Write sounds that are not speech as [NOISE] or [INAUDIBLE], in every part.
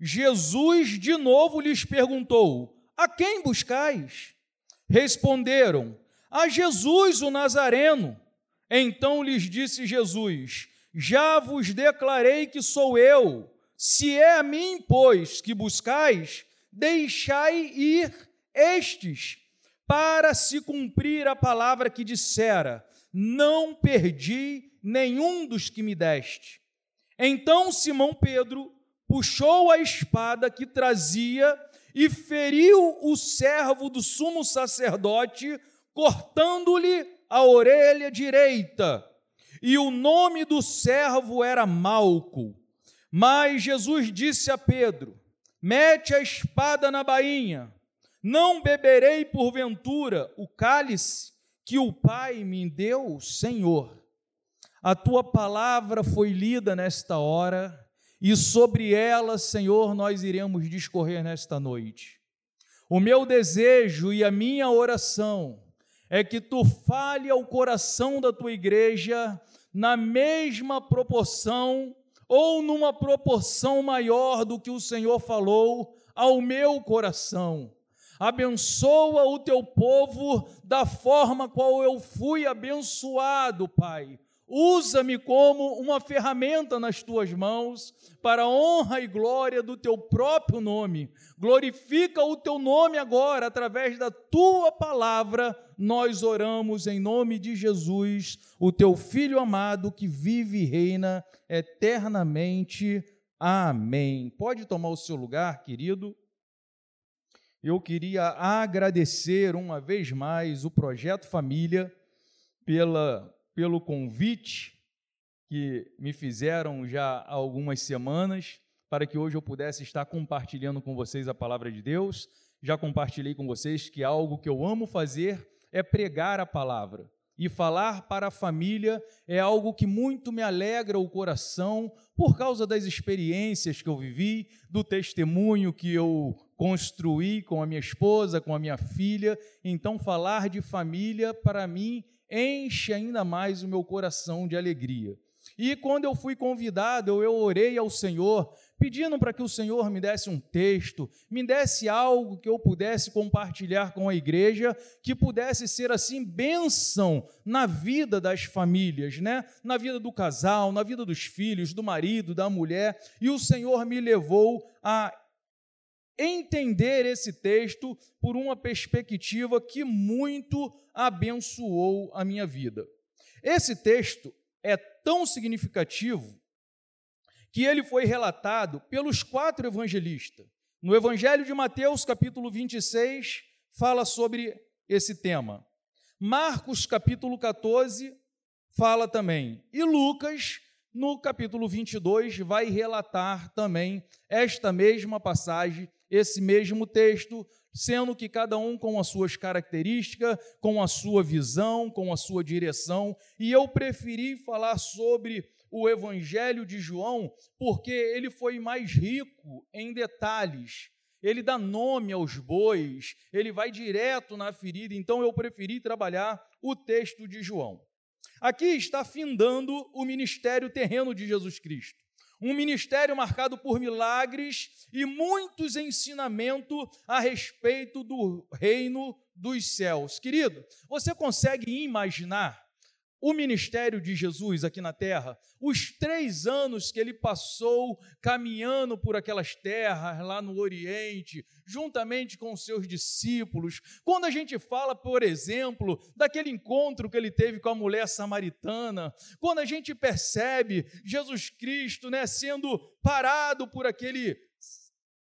Jesus de novo lhes perguntou: A quem buscais? Responderam: A Jesus o Nazareno. Então lhes disse Jesus: Já vos declarei que sou eu. Se é a mim, pois, que buscais, deixai ir estes, para se cumprir a palavra que dissera: Não perdi nenhum dos que me deste. Então Simão Pedro puxou a espada que trazia e feriu o servo do sumo sacerdote, cortando-lhe a orelha direita. E o nome do servo era Malco. Mas Jesus disse a Pedro: Mete a espada na bainha. Não beberei porventura o cálice que o Pai me deu, Senhor. A tua palavra foi lida nesta hora e sobre ela, Senhor, nós iremos discorrer nesta noite. O meu desejo e a minha oração é que tu fale ao coração da tua igreja na mesma proporção ou numa proporção maior do que o Senhor falou ao meu coração. Abençoa o teu povo da forma qual eu fui abençoado, Pai Usa-me como uma ferramenta nas tuas mãos, para a honra e glória do teu próprio nome. Glorifica o teu nome agora, através da tua palavra, nós oramos em nome de Jesus, o teu filho amado que vive e reina eternamente. Amém. Pode tomar o seu lugar, querido. Eu queria agradecer uma vez mais o Projeto Família pela pelo convite que me fizeram já há algumas semanas, para que hoje eu pudesse estar compartilhando com vocês a palavra de Deus. Já compartilhei com vocês que algo que eu amo fazer é pregar a palavra. E falar para a família é algo que muito me alegra o coração por causa das experiências que eu vivi, do testemunho que eu construí com a minha esposa, com a minha filha. Então, falar de família, para mim, enche ainda mais o meu coração de alegria. E quando eu fui convidado, eu orei ao Senhor, pedindo para que o Senhor me desse um texto, me desse algo que eu pudesse compartilhar com a igreja, que pudesse ser assim bênção na vida das famílias, né? Na vida do casal, na vida dos filhos, do marido, da mulher. E o Senhor me levou a entender esse texto por uma perspectiva que muito abençoou a minha vida. Esse texto é tão significativo que ele foi relatado pelos quatro evangelistas. No Evangelho de Mateus, capítulo 26, fala sobre esse tema. Marcos, capítulo 14, fala também. E Lucas, no capítulo 22, vai relatar também esta mesma passagem esse mesmo texto, sendo que cada um com as suas características, com a sua visão, com a sua direção, e eu preferi falar sobre o Evangelho de João porque ele foi mais rico em detalhes. Ele dá nome aos bois, ele vai direto na ferida, então eu preferi trabalhar o texto de João. Aqui está findando o ministério terreno de Jesus Cristo um ministério marcado por milagres e muitos ensinamentos a respeito do reino dos céus. Querido, você consegue imaginar o ministério de Jesus aqui na terra, os três anos que ele passou caminhando por aquelas terras lá no Oriente, juntamente com os seus discípulos. Quando a gente fala, por exemplo, daquele encontro que ele teve com a mulher samaritana, quando a gente percebe Jesus Cristo né, sendo parado por aquele,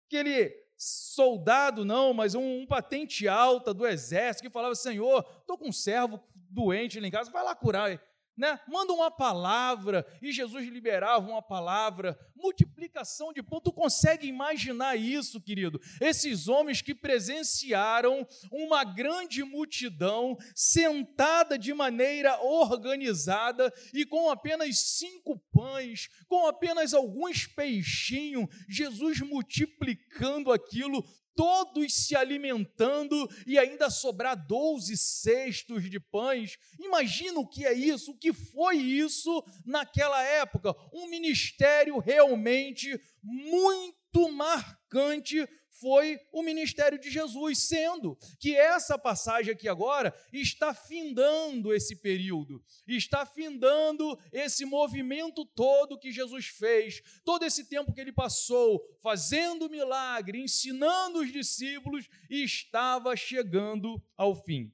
aquele soldado, não, mas um, um patente alta do exército que falava: Senhor, estou com um servo doente lá em casa, vai lá curar. Né? Manda uma palavra, e Jesus liberava uma palavra, multiplicação de pão. Tu consegue imaginar isso, querido? Esses homens que presenciaram uma grande multidão sentada de maneira organizada e com apenas cinco pães, com apenas alguns peixinhos, Jesus multiplicando aquilo todos se alimentando e ainda sobrar 12 cestos de pães. Imagina o que é isso, o que foi isso naquela época. Um ministério realmente muito marcante foi o ministério de Jesus, sendo que essa passagem aqui agora está findando esse período, está findando esse movimento todo que Jesus fez, todo esse tempo que ele passou fazendo milagre, ensinando os discípulos e estava chegando ao fim.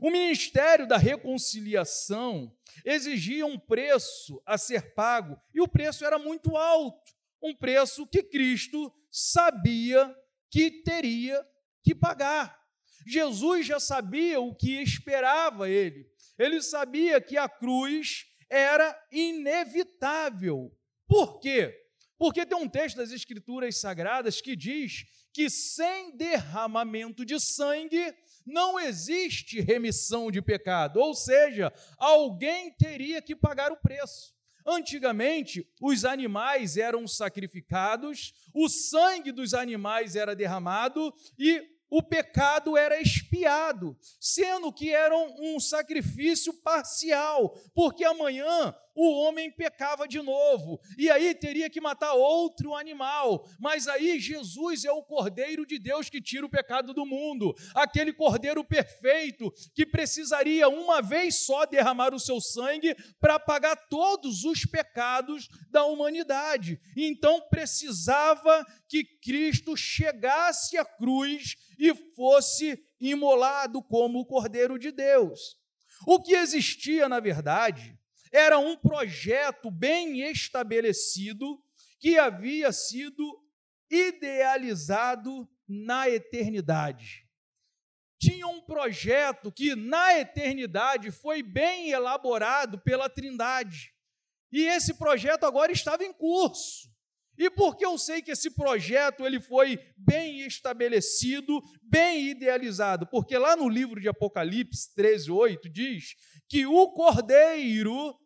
O ministério da reconciliação exigia um preço a ser pago e o preço era muito alto, um preço que Cristo sabia que teria que pagar. Jesus já sabia o que esperava ele. Ele sabia que a cruz era inevitável. Por quê? Porque tem um texto das Escrituras Sagradas que diz que sem derramamento de sangue não existe remissão de pecado, ou seja, alguém teria que pagar o preço. Antigamente, os animais eram sacrificados, o sangue dos animais era derramado e o pecado era expiado, sendo que era um sacrifício parcial, porque amanhã o homem pecava de novo, e aí teria que matar outro animal. Mas aí Jesus é o Cordeiro de Deus que tira o pecado do mundo, aquele Cordeiro perfeito que precisaria uma vez só derramar o seu sangue para pagar todos os pecados da humanidade. Então precisava que Cristo chegasse à cruz e fosse imolado como o Cordeiro de Deus. O que existia, na verdade, era um projeto bem estabelecido que havia sido idealizado na eternidade. Tinha um projeto que na eternidade foi bem elaborado pela Trindade. E esse projeto agora estava em curso. E por que eu sei que esse projeto ele foi bem estabelecido, bem idealizado? Porque lá no livro de Apocalipse 13:8 diz que o Cordeiro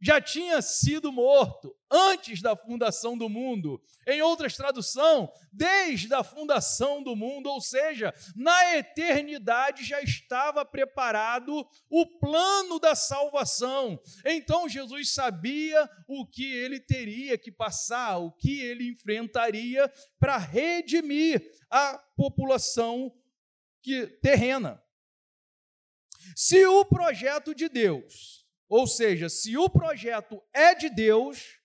já tinha sido morto antes da fundação do mundo. Em outras traduções, desde a fundação do mundo, ou seja, na eternidade já estava preparado o plano da salvação. Então Jesus sabia o que ele teria que passar, o que ele enfrentaria para redimir a população que terrena. Se o projeto de Deus ou seja, se o projeto é de Deus,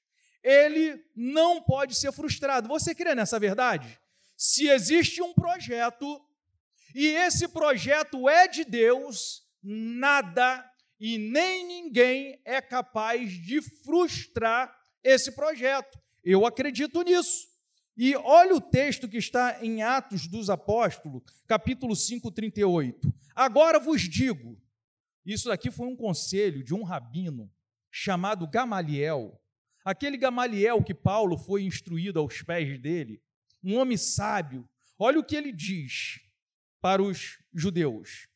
ele não pode ser frustrado. Você crê nessa verdade? Se existe um projeto e esse projeto é de Deus, nada e nem ninguém é capaz de frustrar esse projeto. Eu acredito nisso. E olha o texto que está em Atos dos Apóstolos, capítulo 5, 38. Agora vos digo, isso daqui foi um conselho de um rabino chamado Gamaliel. Aquele Gamaliel que Paulo foi instruído aos pés dele, um homem sábio. Olha o que ele diz para os judeus: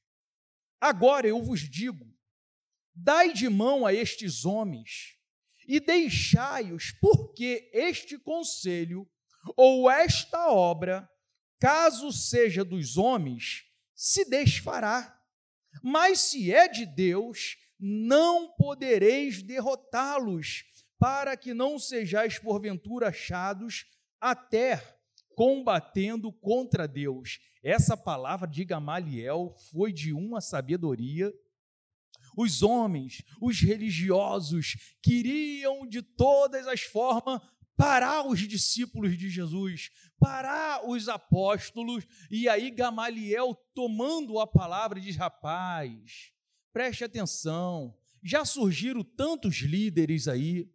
Agora eu vos digo, dai de mão a estes homens e deixai-os, porque este conselho ou esta obra, caso seja dos homens, se desfará mas se é de Deus, não podereis derrotá-los, para que não sejais porventura achados até combatendo contra Deus. Essa palavra de Gamaliel foi de uma sabedoria. Os homens, os religiosos, queriam de todas as formas parar os discípulos de Jesus, parar os apóstolos, e aí Gamaliel, tomando a palavra, diz: rapaz, preste atenção, já surgiram tantos líderes aí,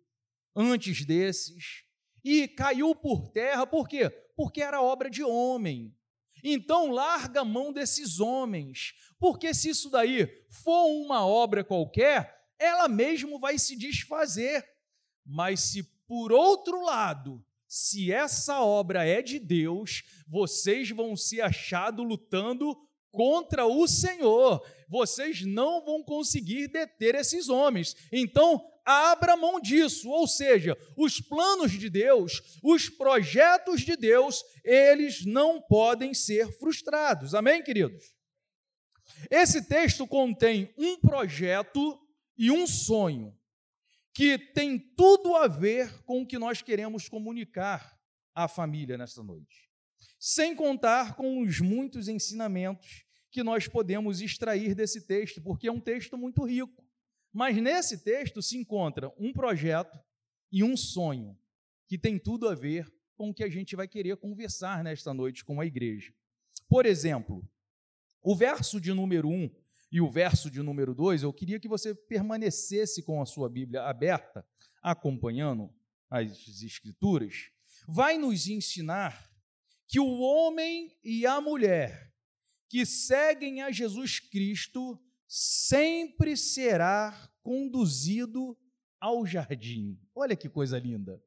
antes desses, e caiu por terra, por quê? Porque era obra de homem. Então, larga a mão desses homens, porque se isso daí for uma obra qualquer, ela mesmo vai se desfazer. Mas se por outro lado, se essa obra é de Deus, vocês vão ser achados lutando contra o Senhor. Vocês não vão conseguir deter esses homens. Então, abra mão disso, ou seja, os planos de Deus, os projetos de Deus, eles não podem ser frustrados. Amém, queridos? Esse texto contém um projeto e um sonho que tem tudo a ver com o que nós queremos comunicar à família nesta noite. sem contar com os muitos ensinamentos que nós podemos extrair desse texto, porque é um texto muito rico. Mas nesse texto se encontra um projeto e um sonho que tem tudo a ver com o que a gente vai querer conversar nesta noite com a igreja. Por exemplo, o verso de número 1 e o verso de número 2, eu queria que você permanecesse com a sua Bíblia aberta, acompanhando as Escrituras, vai nos ensinar que o homem e a mulher que seguem a Jesus Cristo sempre será conduzido ao jardim. Olha que coisa linda.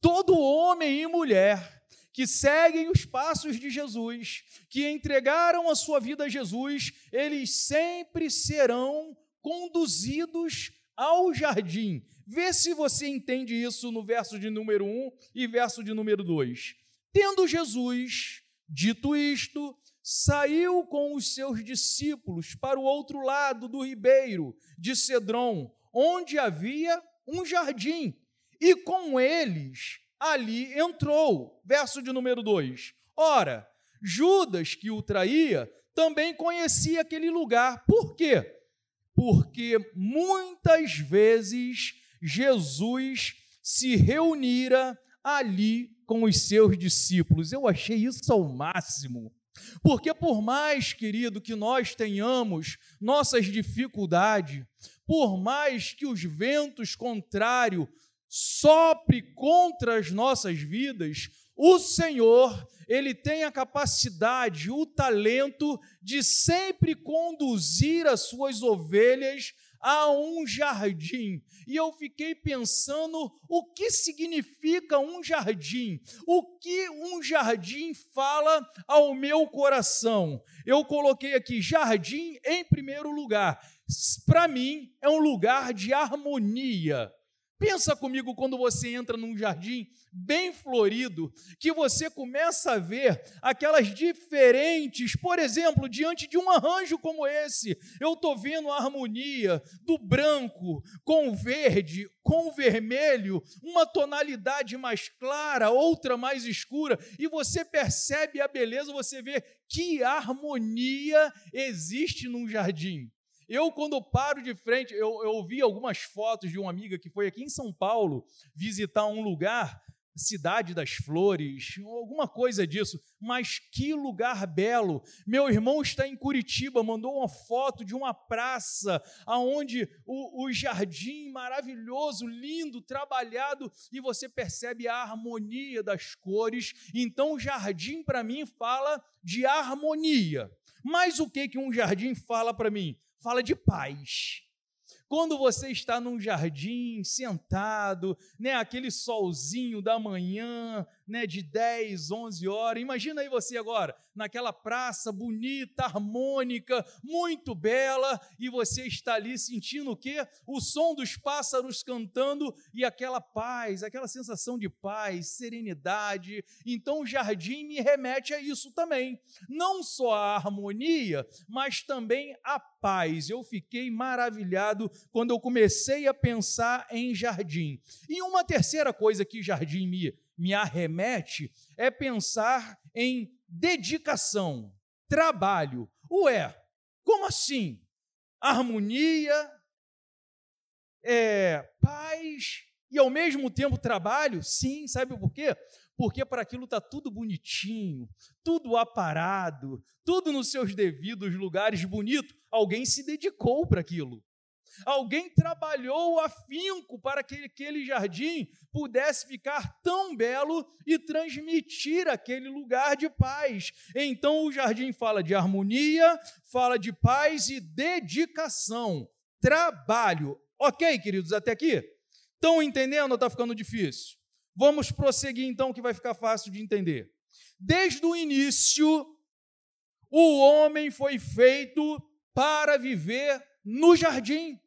Todo homem e mulher que seguem os passos de Jesus, que entregaram a sua vida a Jesus, eles sempre serão conduzidos ao jardim. Vê se você entende isso no verso de número 1 e verso de número 2. Tendo Jesus dito isto, saiu com os seus discípulos para o outro lado do ribeiro de Cedron, onde havia um jardim, e com eles ali entrou. Verso de número 2. Ora, Judas, que o traía, também conhecia aquele lugar. Por quê? Porque muitas vezes Jesus se reunira ali com os seus discípulos. Eu achei isso ao máximo. Porque, por mais, querido, que nós tenhamos nossas dificuldades, por mais que os ventos contrários sopre contra as nossas vidas, o Senhor, ele tem a capacidade, o talento de sempre conduzir as suas ovelhas a um jardim. E eu fiquei pensando o que significa um jardim, o que um jardim fala ao meu coração. Eu coloquei aqui jardim em primeiro lugar. Para mim, é um lugar de harmonia. Pensa comigo quando você entra num jardim bem florido, que você começa a ver aquelas diferentes, por exemplo, diante de um arranjo como esse, eu estou vendo a harmonia do branco com o verde, com o vermelho, uma tonalidade mais clara, outra mais escura, e você percebe a beleza, você vê que harmonia existe num jardim. Eu, quando paro de frente, eu, eu vi algumas fotos de uma amiga que foi aqui em São Paulo visitar um lugar, Cidade das Flores, alguma coisa disso, mas que lugar belo. Meu irmão está em Curitiba, mandou uma foto de uma praça, aonde o, o jardim maravilhoso, lindo, trabalhado, e você percebe a harmonia das cores. Então, jardim, para mim, fala de harmonia. Mas o que, que um jardim fala para mim? fala de paz. Quando você está num jardim, sentado, né, aquele solzinho da manhã, né, de 10, 11 horas. Imagina aí você agora, naquela praça bonita, harmônica, muito bela, e você está ali sentindo o quê? O som dos pássaros cantando e aquela paz, aquela sensação de paz, serenidade. Então o jardim me remete a isso também. Não só a harmonia, mas também a paz. Eu fiquei maravilhado quando eu comecei a pensar em jardim. E uma terceira coisa que jardim me me arremete é pensar em dedicação, trabalho. Ué, como assim? Harmonia, é, paz e ao mesmo tempo trabalho? Sim, sabe por quê? Porque para aquilo está tudo bonitinho, tudo aparado, tudo nos seus devidos lugares bonito. Alguém se dedicou para aquilo. Alguém trabalhou afinco para que aquele jardim pudesse ficar tão belo e transmitir aquele lugar de paz. Então o jardim fala de harmonia, fala de paz e dedicação, trabalho. Ok, queridos, até aqui? Estão entendendo ou está ficando difícil? Vamos prosseguir então, que vai ficar fácil de entender. Desde o início, o homem foi feito para viver no jardim.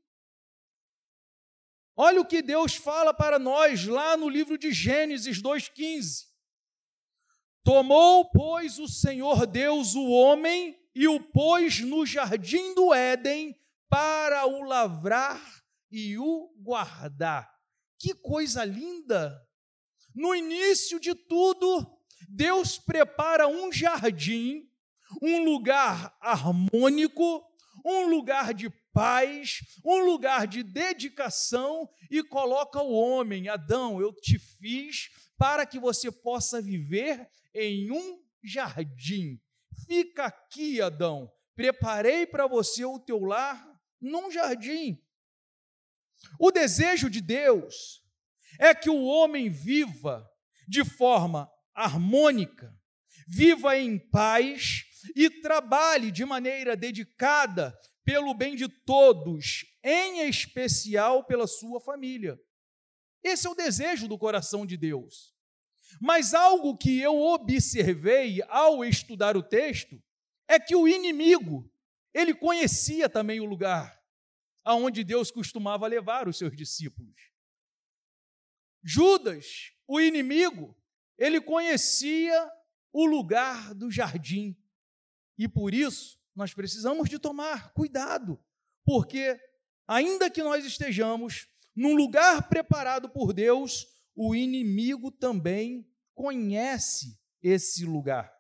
Olha o que Deus fala para nós lá no livro de Gênesis 2,15. Tomou, pois, o Senhor Deus o homem e o pôs no jardim do Éden para o lavrar e o guardar. Que coisa linda! No início de tudo, Deus prepara um jardim, um lugar harmônico, um lugar de paz, um lugar de dedicação e coloca o homem, Adão, eu te fiz para que você possa viver em um jardim. Fica aqui, Adão. Preparei para você o teu lar num jardim. O desejo de Deus é que o homem viva de forma harmônica, viva em paz e trabalhe de maneira dedicada pelo bem de todos, em especial pela sua família. Esse é o desejo do coração de Deus. Mas algo que eu observei ao estudar o texto é que o inimigo, ele conhecia também o lugar aonde Deus costumava levar os seus discípulos. Judas, o inimigo, ele conhecia o lugar do jardim. E por isso, nós precisamos de tomar cuidado, porque ainda que nós estejamos num lugar preparado por Deus, o inimigo também conhece esse lugar.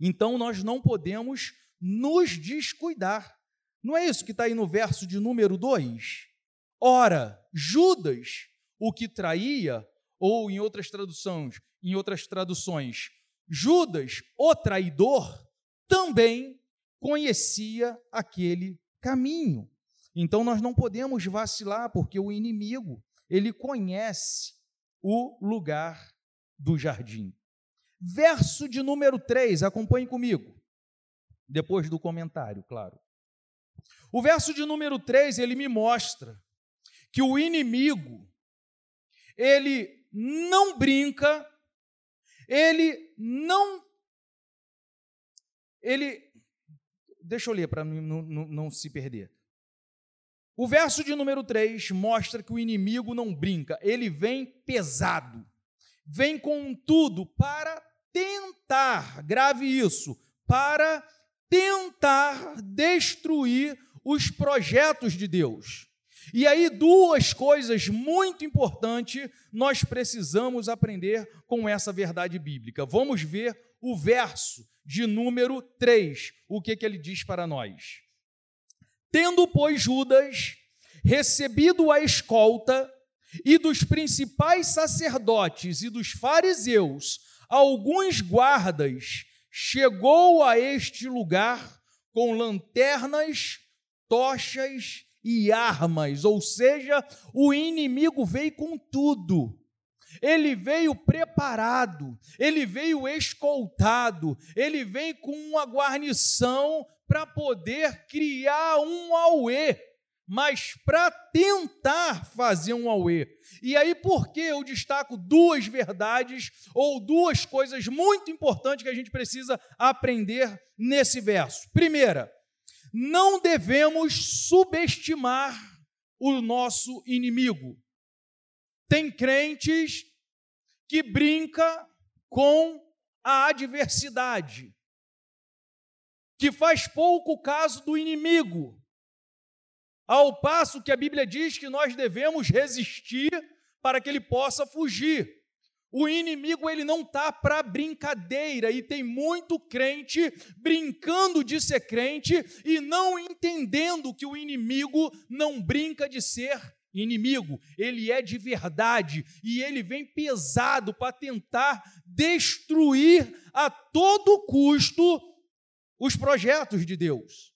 Então nós não podemos nos descuidar. Não é isso que está aí no verso de número 2? Ora, Judas, o que traía, ou em outras traduções, em outras traduções, Judas, o traidor, também conhecia aquele caminho. Então nós não podemos vacilar, porque o inimigo, ele conhece o lugar do jardim. Verso de número 3, acompanhe comigo. Depois do comentário, claro. O verso de número 3, ele me mostra que o inimigo, ele não brinca, ele não ele Deixa eu ler para não, não, não se perder. O verso de número 3 mostra que o inimigo não brinca, ele vem pesado, vem com tudo para tentar, grave isso, para tentar destruir os projetos de Deus. E aí, duas coisas muito importantes nós precisamos aprender com essa verdade bíblica. Vamos ver o verso de número 3, o que, que ele diz para nós? Tendo, pois, Judas recebido a escolta e dos principais sacerdotes e dos fariseus alguns guardas, chegou a este lugar com lanternas, tochas e armas, ou seja, o inimigo veio com tudo ele veio preparado, ele veio escoltado, ele vem com uma guarnição para poder criar um auê, mas para tentar fazer um auê. E aí, por que eu destaco duas verdades ou duas coisas muito importantes que a gente precisa aprender nesse verso? Primeira, não devemos subestimar o nosso inimigo. Tem crentes que brinca com a adversidade, que faz pouco caso do inimigo, ao passo que a Bíblia diz que nós devemos resistir para que ele possa fugir. O inimigo ele não tá para brincadeira e tem muito crente brincando de ser crente e não entendendo que o inimigo não brinca de ser inimigo, ele é de verdade e ele vem pesado para tentar destruir a todo custo os projetos de Deus.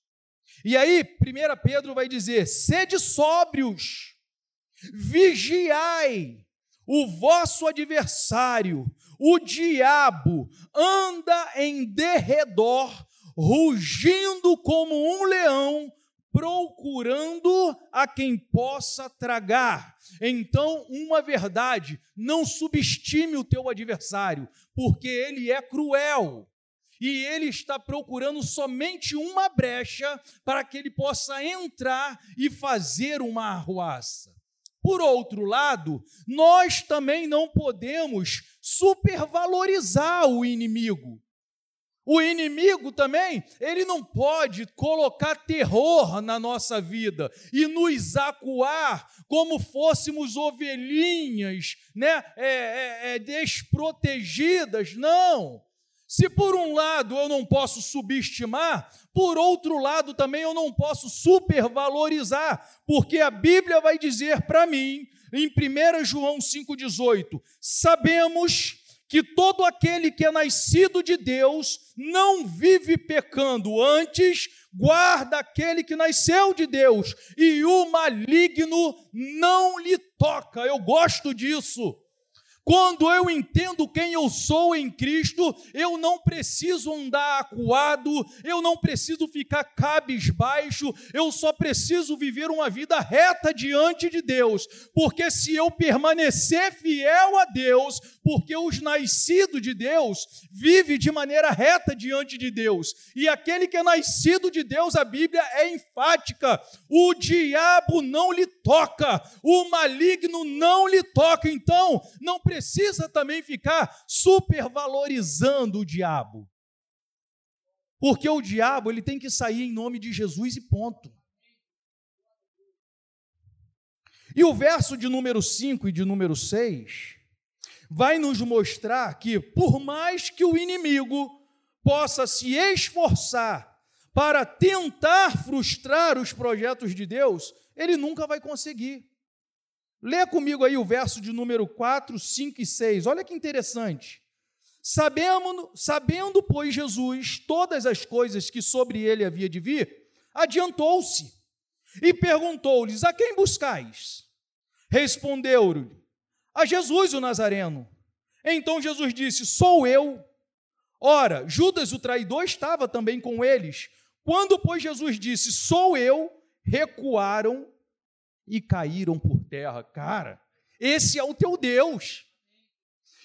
E aí, 1 Pedro vai dizer: sede sóbrios, vigiai, o vosso adversário, o diabo, anda em derredor, rugindo como um leão, procurando a quem possa tragar. Então, uma verdade: não subestime o teu adversário, porque ele é cruel. E ele está procurando somente uma brecha para que ele possa entrar e fazer uma arruaça. Por outro lado, nós também não podemos supervalorizar o inimigo. O inimigo também, ele não pode colocar terror na nossa vida e nos acuar como fôssemos ovelhinhas, né, é, é, é, desprotegidas. Não. Se por um lado eu não posso subestimar, por outro lado também eu não posso supervalorizar, porque a Bíblia vai dizer para mim, em 1 João 5,18: sabemos que todo aquele que é nascido de Deus não vive pecando, antes guarda aquele que nasceu de Deus, e o maligno não lhe toca. Eu gosto disso. Quando eu entendo quem eu sou em Cristo, eu não preciso andar acuado, eu não preciso ficar cabisbaixo, eu só preciso viver uma vida reta diante de Deus, porque se eu permanecer fiel a Deus, porque os nascidos de Deus vive de maneira reta diante de Deus, e aquele que é nascido de Deus, a Bíblia é enfática: o diabo não lhe toca, o maligno não lhe toca, então não precisa também ficar supervalorizando o diabo. Porque o diabo, ele tem que sair em nome de Jesus e ponto. E o verso de número 5 e de número 6 vai nos mostrar que, por mais que o inimigo possa se esforçar para tentar frustrar os projetos de Deus, ele nunca vai conseguir. Lê comigo aí o verso de número 4, 5 e 6. Olha que interessante. Sabendo, sabendo, pois, Jesus todas as coisas que sobre ele havia de vir, adiantou-se e perguntou-lhes: A quem buscais? Respondeu-lhe: A Jesus o Nazareno. Então Jesus disse: Sou eu. Ora, Judas o traidor estava também com eles. Quando, pois, Jesus disse: Sou eu, recuaram e caíram por terra. Cara, esse é o teu Deus.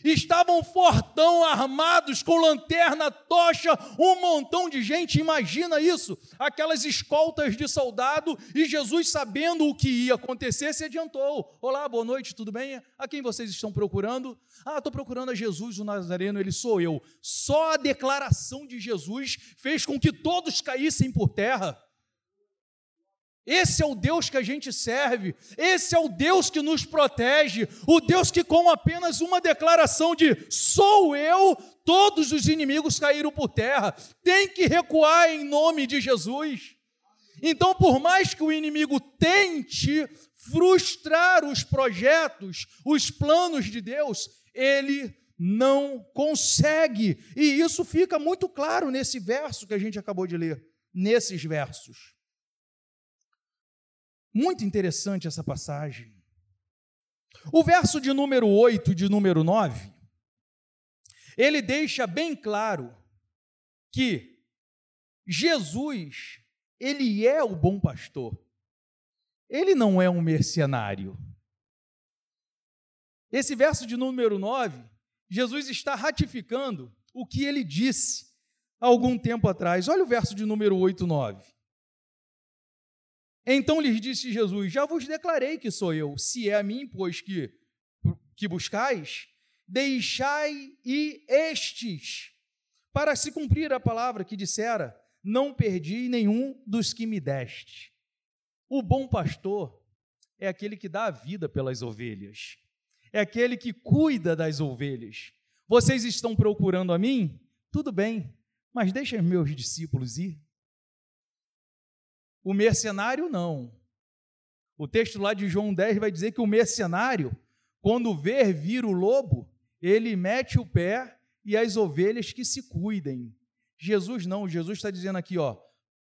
Estavam fortão, armados com lanterna, tocha, um montão de gente. Imagina isso, aquelas escoltas de soldado. E Jesus, sabendo o que ia acontecer, se adiantou. Olá, boa noite, tudo bem? A quem vocês estão procurando? Ah, estou procurando a Jesus, o Nazareno, ele sou eu. Só a declaração de Jesus fez com que todos caíssem por terra. Esse é o Deus que a gente serve, esse é o Deus que nos protege, o Deus que, com apenas uma declaração de sou eu, todos os inimigos caíram por terra, tem que recuar em nome de Jesus. Então, por mais que o inimigo tente frustrar os projetos, os planos de Deus, ele não consegue, e isso fica muito claro nesse verso que a gente acabou de ler, nesses versos. Muito interessante essa passagem. O verso de número 8 e de número 9, ele deixa bem claro que Jesus, ele é o bom pastor. Ele não é um mercenário. Esse verso de número 9, Jesus está ratificando o que ele disse algum tempo atrás. Olha o verso de número 8 e 9. Então lhes disse Jesus: Já vos declarei que sou eu. Se é a mim, pois que, que buscais, deixai e estes, para se cumprir a palavra que dissera: Não perdi nenhum dos que me deste. O bom pastor é aquele que dá a vida pelas ovelhas, é aquele que cuida das ovelhas. Vocês estão procurando a mim? Tudo bem, mas deixem meus discípulos ir. O mercenário não. O texto lá de João 10 vai dizer que o mercenário, quando ver vir o lobo, ele mete o pé e as ovelhas que se cuidem. Jesus não, Jesus está dizendo aqui, ó,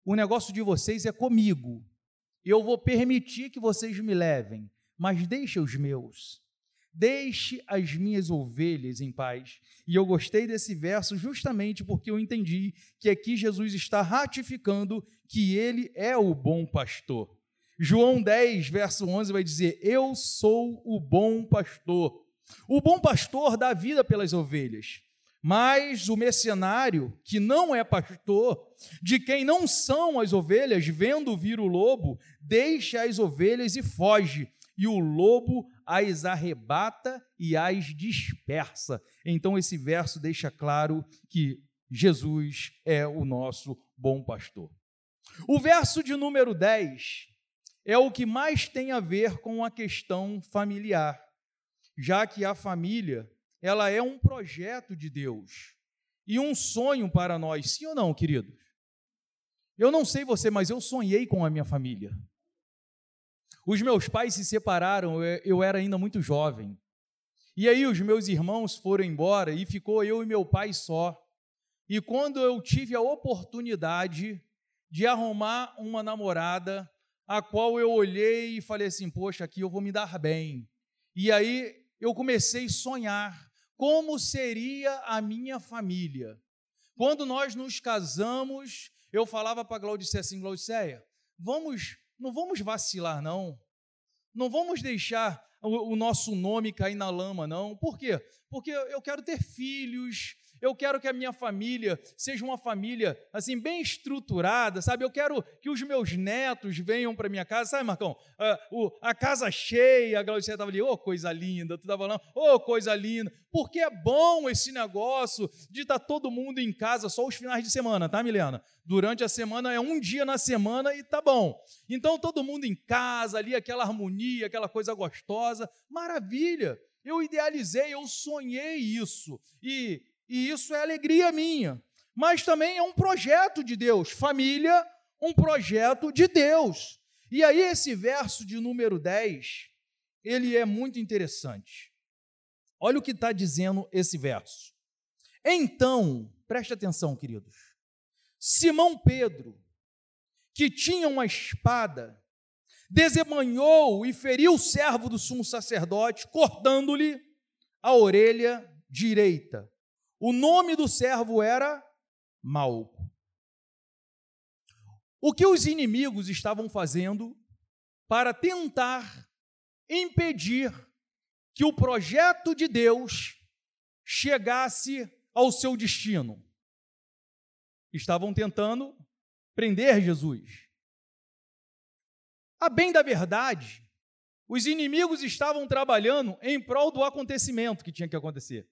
o negócio de vocês é comigo. Eu vou permitir que vocês me levem, mas deixe os meus. Deixe as minhas ovelhas em paz. E eu gostei desse verso justamente porque eu entendi que aqui Jesus está ratificando que ele é o bom pastor. João 10, verso 11 vai dizer: Eu sou o bom pastor. O bom pastor dá vida pelas ovelhas. Mas o mercenário, que não é pastor, de quem não são as ovelhas, vendo vir o lobo, deixa as ovelhas e foge e o lobo as arrebata e as dispersa. Então, esse verso deixa claro que Jesus é o nosso bom pastor. O verso de número 10 é o que mais tem a ver com a questão familiar, já que a família, ela é um projeto de Deus e um sonho para nós, sim ou não, queridos? Eu não sei você, mas eu sonhei com a minha família. Os meus pais se separaram, eu era ainda muito jovem. E aí os meus irmãos foram embora e ficou eu e meu pai só. E quando eu tive a oportunidade de arrumar uma namorada, a qual eu olhei e falei assim: Poxa, aqui eu vou me dar bem. E aí eu comecei a sonhar como seria a minha família. Quando nós nos casamos, eu falava para Glaudiceia assim: Glaudiceia, vamos, não vamos vacilar, não. Não vamos deixar o, o nosso nome cair na lama, não. Por quê? Porque eu quero ter filhos, eu quero que a minha família seja uma família assim bem estruturada, sabe? Eu quero que os meus netos venham para minha casa, sabe, Marcão? A, o, a casa cheia, a Glaucia estava ali, ô oh, coisa linda, tu estava falando, ô oh, coisa linda, porque é bom esse negócio de estar tá todo mundo em casa só os finais de semana, tá, Milena? Durante a semana é um dia na semana e tá bom. Então todo mundo em casa ali, aquela harmonia, aquela coisa gostosa, maravilha. Eu idealizei, eu sonhei isso. E e isso é alegria minha. Mas também é um projeto de Deus. Família, um projeto de Deus. E aí, esse verso de número 10, ele é muito interessante. Olha o que está dizendo esse verso. Então, preste atenção, queridos. Simão Pedro, que tinha uma espada, desemanhou e feriu o servo do sumo sacerdote, cortando-lhe a orelha direita. O nome do servo era Malco. O que os inimigos estavam fazendo para tentar impedir que o projeto de Deus chegasse ao seu destino? Estavam tentando prender Jesus. A bem da verdade, os inimigos estavam trabalhando em prol do acontecimento que tinha que acontecer.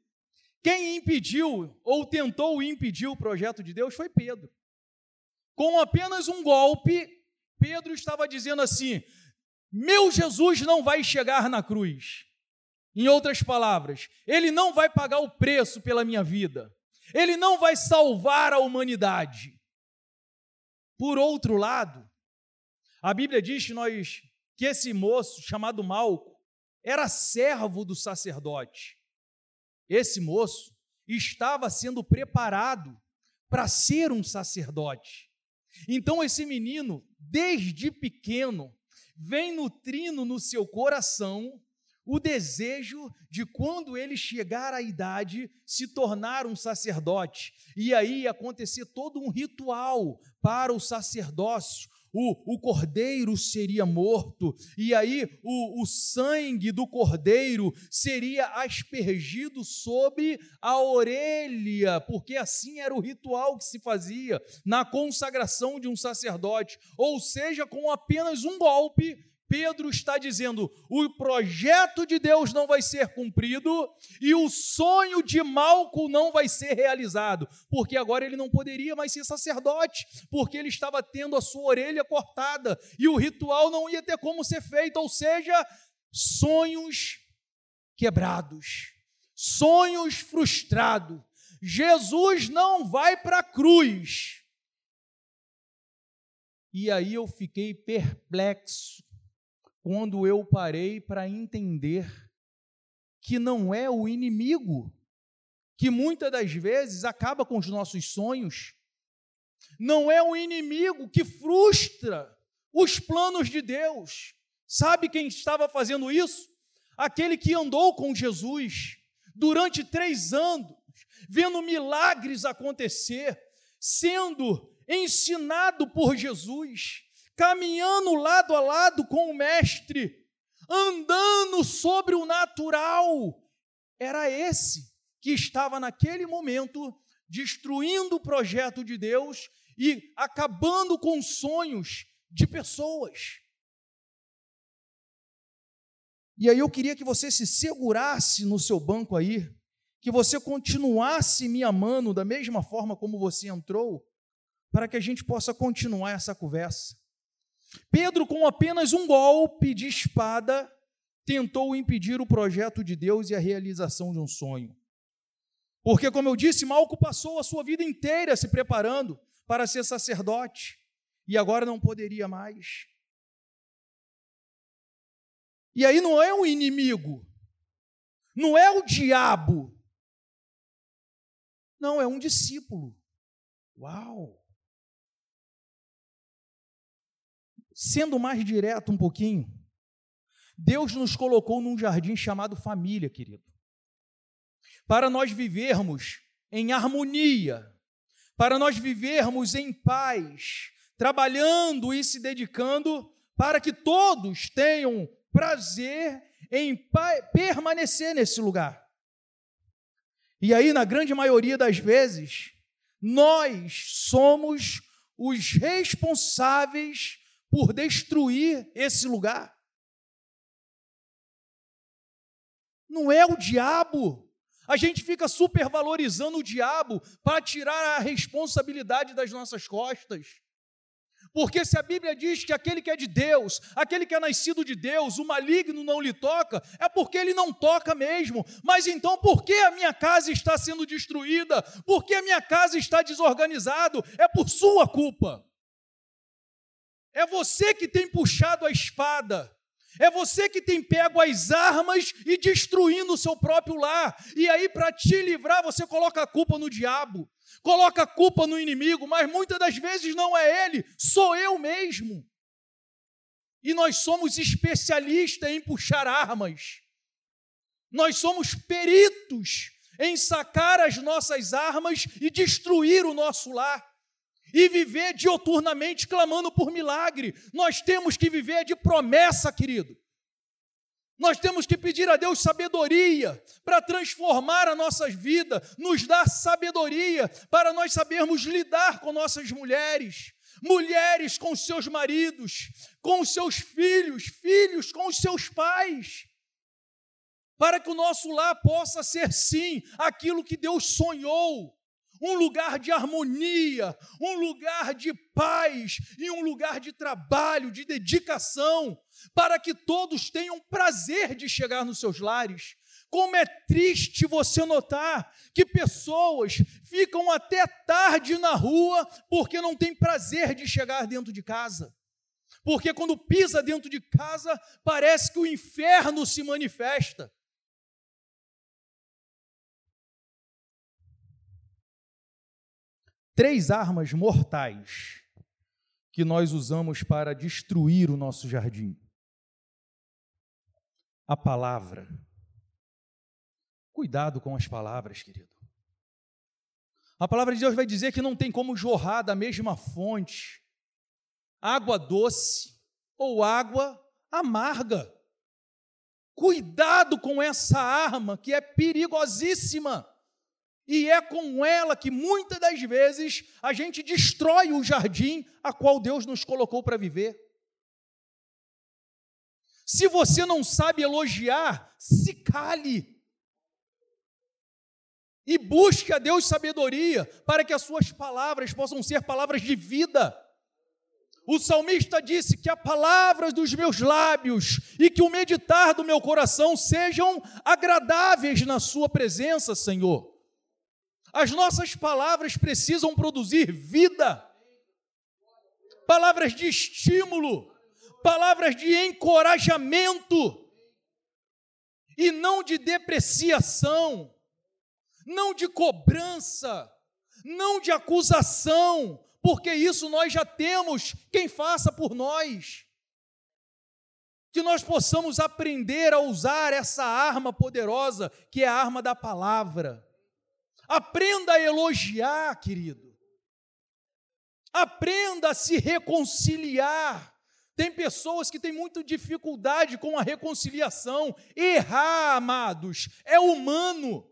Quem impediu ou tentou impedir o projeto de Deus foi Pedro. Com apenas um golpe, Pedro estava dizendo assim: Meu Jesus não vai chegar na cruz. Em outras palavras, ele não vai pagar o preço pela minha vida. Ele não vai salvar a humanidade. Por outro lado, a Bíblia diz que, nós, que esse moço chamado Malco era servo do sacerdote. Esse moço estava sendo preparado para ser um sacerdote. Então, esse menino, desde pequeno, vem nutrindo no seu coração o desejo de, quando ele chegar à idade, se tornar um sacerdote. E aí acontecer todo um ritual para o sacerdócio, o, o cordeiro seria morto, e aí o, o sangue do cordeiro seria aspergido sobre a orelha, porque assim era o ritual que se fazia na consagração de um sacerdote, ou seja, com apenas um golpe Pedro está dizendo: o projeto de Deus não vai ser cumprido e o sonho de Malco não vai ser realizado, porque agora ele não poderia mais ser sacerdote, porque ele estava tendo a sua orelha cortada e o ritual não ia ter como ser feito, ou seja, sonhos quebrados, sonhos frustrados. Jesus não vai para a cruz. E aí eu fiquei perplexo quando eu parei para entender que não é o inimigo que muitas das vezes acaba com os nossos sonhos, não é o inimigo que frustra os planos de Deus. Sabe quem estava fazendo isso? Aquele que andou com Jesus durante três anos, vendo milagres acontecer, sendo ensinado por Jesus caminhando lado a lado com o Mestre, andando sobre o natural. Era esse que estava naquele momento destruindo o projeto de Deus e acabando com sonhos de pessoas. E aí eu queria que você se segurasse no seu banco aí que você continuasse me amando da mesma forma como você entrou, para que a gente possa continuar essa conversa. Pedro, com apenas um golpe de espada, tentou impedir o projeto de Deus e a realização de um sonho. Porque, como eu disse, Malco passou a sua vida inteira se preparando para ser sacerdote e agora não poderia mais. E aí não é o inimigo, não é o diabo, não, é um discípulo. Uau! Sendo mais direto um pouquinho, Deus nos colocou num jardim chamado família, querido, para nós vivermos em harmonia, para nós vivermos em paz, trabalhando e se dedicando para que todos tenham prazer em permanecer nesse lugar. E aí, na grande maioria das vezes, nós somos os responsáveis por destruir esse lugar. Não é o diabo. A gente fica supervalorizando o diabo para tirar a responsabilidade das nossas costas. Porque se a Bíblia diz que aquele que é de Deus, aquele que é nascido de Deus, o maligno não lhe toca, é porque ele não toca mesmo. Mas então por que a minha casa está sendo destruída? Por que a minha casa está desorganizada? É por sua culpa. É você que tem puxado a espada. É você que tem pego as armas e destruindo o seu próprio lar. E aí, para te livrar, você coloca a culpa no diabo, coloca a culpa no inimigo, mas muitas das vezes não é ele, sou eu mesmo. E nós somos especialistas em puxar armas. Nós somos peritos em sacar as nossas armas e destruir o nosso lar e viver dioturnamente clamando por milagre. Nós temos que viver de promessa, querido. Nós temos que pedir a Deus sabedoria para transformar a nossa vida, nos dar sabedoria para nós sabermos lidar com nossas mulheres, mulheres com seus maridos, com seus filhos, filhos com seus pais, para que o nosso lar possa ser sim aquilo que Deus sonhou um lugar de harmonia, um lugar de paz e um lugar de trabalho, de dedicação, para que todos tenham prazer de chegar nos seus lares. Como é triste você notar que pessoas ficam até tarde na rua porque não tem prazer de chegar dentro de casa. Porque quando pisa dentro de casa, parece que o inferno se manifesta. Três armas mortais que nós usamos para destruir o nosso jardim: a palavra. Cuidado com as palavras, querido. A palavra de Deus vai dizer que não tem como jorrar da mesma fonte água doce ou água amarga. Cuidado com essa arma que é perigosíssima. E é com ela que muitas das vezes a gente destrói o jardim a qual Deus nos colocou para viver. Se você não sabe elogiar, se cale. E busque a Deus sabedoria para que as suas palavras possam ser palavras de vida. O salmista disse que a palavra dos meus lábios e que o meditar do meu coração sejam agradáveis na Sua presença, Senhor. As nossas palavras precisam produzir vida, palavras de estímulo, palavras de encorajamento, e não de depreciação, não de cobrança, não de acusação, porque isso nós já temos quem faça por nós. Que nós possamos aprender a usar essa arma poderosa, que é a arma da palavra Aprenda a elogiar, querido. Aprenda a se reconciliar. Tem pessoas que têm muita dificuldade com a reconciliação. Errar, amados, é humano.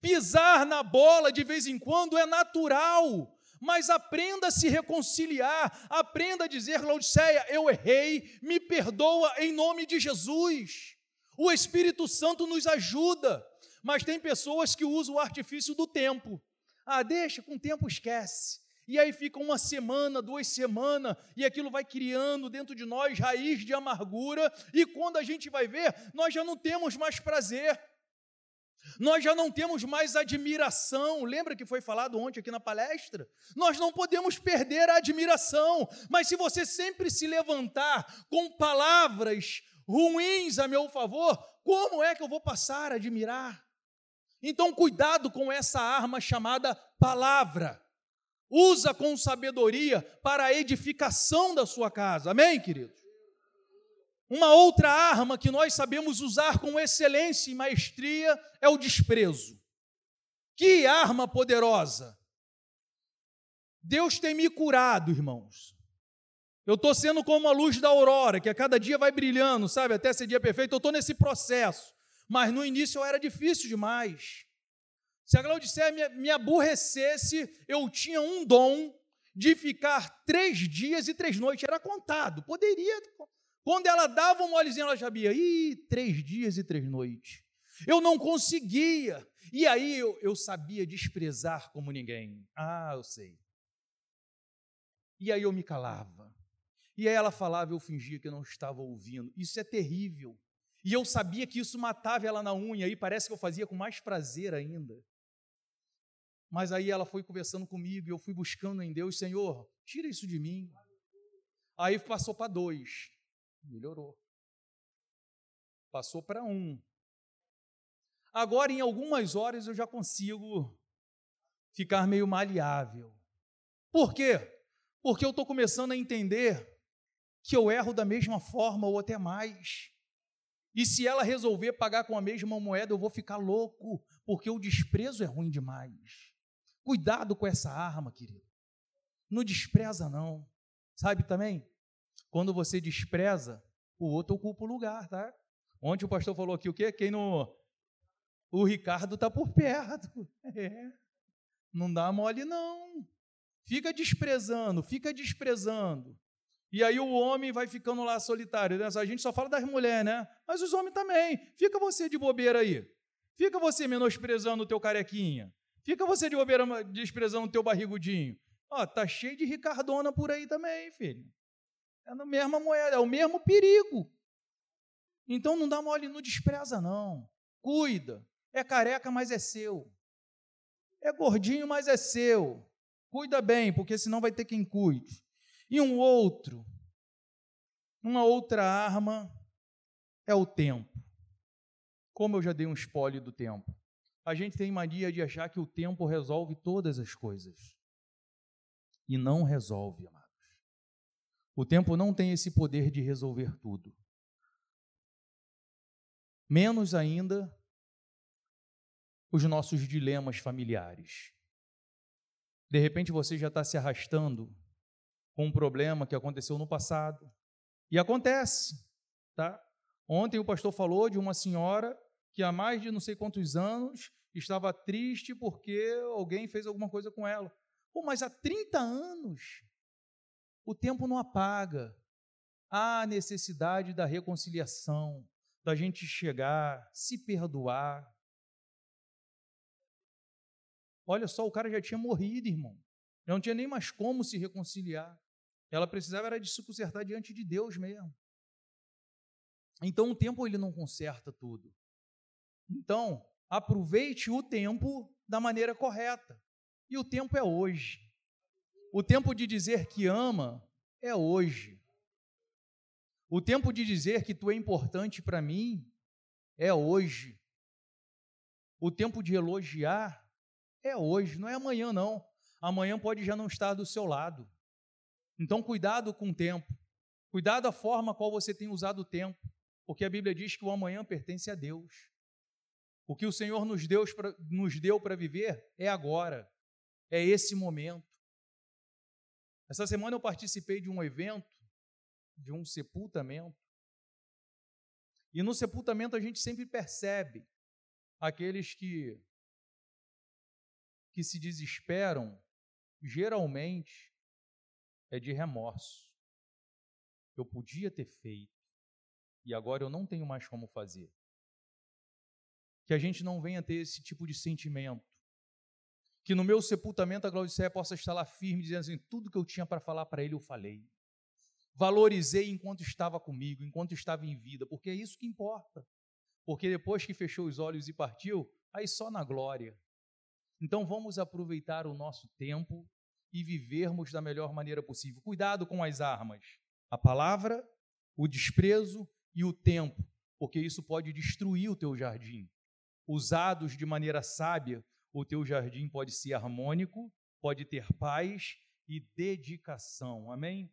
Pisar na bola de vez em quando é natural. Mas aprenda a se reconciliar. Aprenda a dizer, Laodiceia, eu errei, me perdoa em nome de Jesus. O Espírito Santo nos ajuda Mas tem pessoas que usam o artifício do tempo. Ah, deixa, com o tempo esquece. E aí fica uma semana, duas semanas, e aquilo vai criando dentro de nós raiz de amargura, e quando a gente vai ver, nós já não temos mais prazer. Nós já não temos mais admiração. Lembra que foi falado ontem aqui na palestra? Nós não podemos perder a admiração, mas se você sempre se levantar com palavras ruins a meu favor, como é que eu vou passar a admirar? Então, cuidado com essa arma chamada palavra. Usa com sabedoria para a edificação da sua casa. Amém, queridos? Uma outra arma que nós sabemos usar com excelência e maestria é o desprezo. Que arma poderosa! Deus tem me curado, irmãos. Eu estou sendo como a luz da aurora, que a cada dia vai brilhando, sabe, até ser dia perfeito. Eu estou nesse processo. Mas no início eu era difícil demais. Se a Laodiceia me, me aborrecesse, eu tinha um dom de ficar três dias e três noites. Era contado. Poderia. Quando ela dava um molezinho, ela já via. Ih, três dias e três noites. Eu não conseguia. E aí eu, eu sabia desprezar como ninguém. Ah, eu sei. E aí eu me calava. E aí ela falava, eu fingia que não estava ouvindo. Isso é terrível. E eu sabia que isso matava ela na unha, e parece que eu fazia com mais prazer ainda. Mas aí ela foi conversando comigo, e eu fui buscando em Deus, Senhor, tira isso de mim. Aí passou para dois, melhorou. Passou para um. Agora, em algumas horas, eu já consigo ficar meio maleável. Por quê? Porque eu estou começando a entender que eu erro da mesma forma ou até mais. E se ela resolver pagar com a mesma moeda, eu vou ficar louco, porque o desprezo é ruim demais. Cuidado com essa arma, querido. Não despreza, não. Sabe também? Quando você despreza, o outro ocupa o lugar, tá? Ontem o pastor falou aqui o quê? Quem não. O Ricardo está por perto. [LAUGHS] É. Não dá mole, não. Fica desprezando, fica desprezando. E aí o homem vai ficando lá solitário. Né? A gente só fala das mulheres, né? Mas os homens também. Fica você de bobeira aí. Fica você menosprezando o teu carequinha. Fica você de bobeira desprezando o teu barrigudinho. Ó, tá cheio de Ricardona por aí também, filho. É a mesma moeda, é o mesmo perigo. Então não dá mole, não despreza, não. Cuida. É careca, mas é seu. É gordinho, mas é seu. Cuida bem, porque senão vai ter quem cuide. E um outro, uma outra arma é o tempo. Como eu já dei um spoiler do tempo. A gente tem mania de achar que o tempo resolve todas as coisas. E não resolve, amados. O tempo não tem esse poder de resolver tudo. Menos ainda os nossos dilemas familiares. De repente você já está se arrastando com um problema que aconteceu no passado. E acontece, tá? Ontem o pastor falou de uma senhora que há mais de não sei quantos anos estava triste porque alguém fez alguma coisa com ela. Pô, mas há 30 anos o tempo não apaga. Há necessidade da reconciliação, da gente chegar, se perdoar. Olha só, o cara já tinha morrido, irmão. Já não tinha nem mais como se reconciliar. Ela precisava era de se consertar diante de Deus mesmo. Então o tempo ele não conserta tudo. Então, aproveite o tempo da maneira correta. E o tempo é hoje. O tempo de dizer que ama é hoje. O tempo de dizer que tu é importante para mim é hoje. O tempo de elogiar é hoje, não é amanhã não. Amanhã pode já não estar do seu lado. Então, cuidado com o tempo. Cuidado da forma qual você tem usado o tempo, porque a Bíblia diz que o amanhã pertence a Deus. O que o Senhor nos deu nos deu para viver é agora, é esse momento. Essa semana eu participei de um evento, de um sepultamento. E no sepultamento a gente sempre percebe aqueles que que se desesperam, geralmente é de remorso. Eu podia ter feito e agora eu não tenho mais como fazer. que a gente não venha ter esse tipo de sentimento. Que no meu sepultamento a Claudicéia possa estar lá firme, dizendo assim: tudo que eu tinha para falar para ele, eu falei. Valorizei enquanto estava comigo, enquanto estava em vida, porque é isso que importa. Porque depois que fechou os olhos e partiu, aí só na glória. Então vamos aproveitar o nosso tempo e vivermos da melhor maneira possível. Cuidado com as armas: a palavra, o desprezo e o tempo, porque isso pode destruir o teu jardim. Usados de maneira sábia, o teu jardim pode ser harmônico, pode ter paz e dedicação. Amém?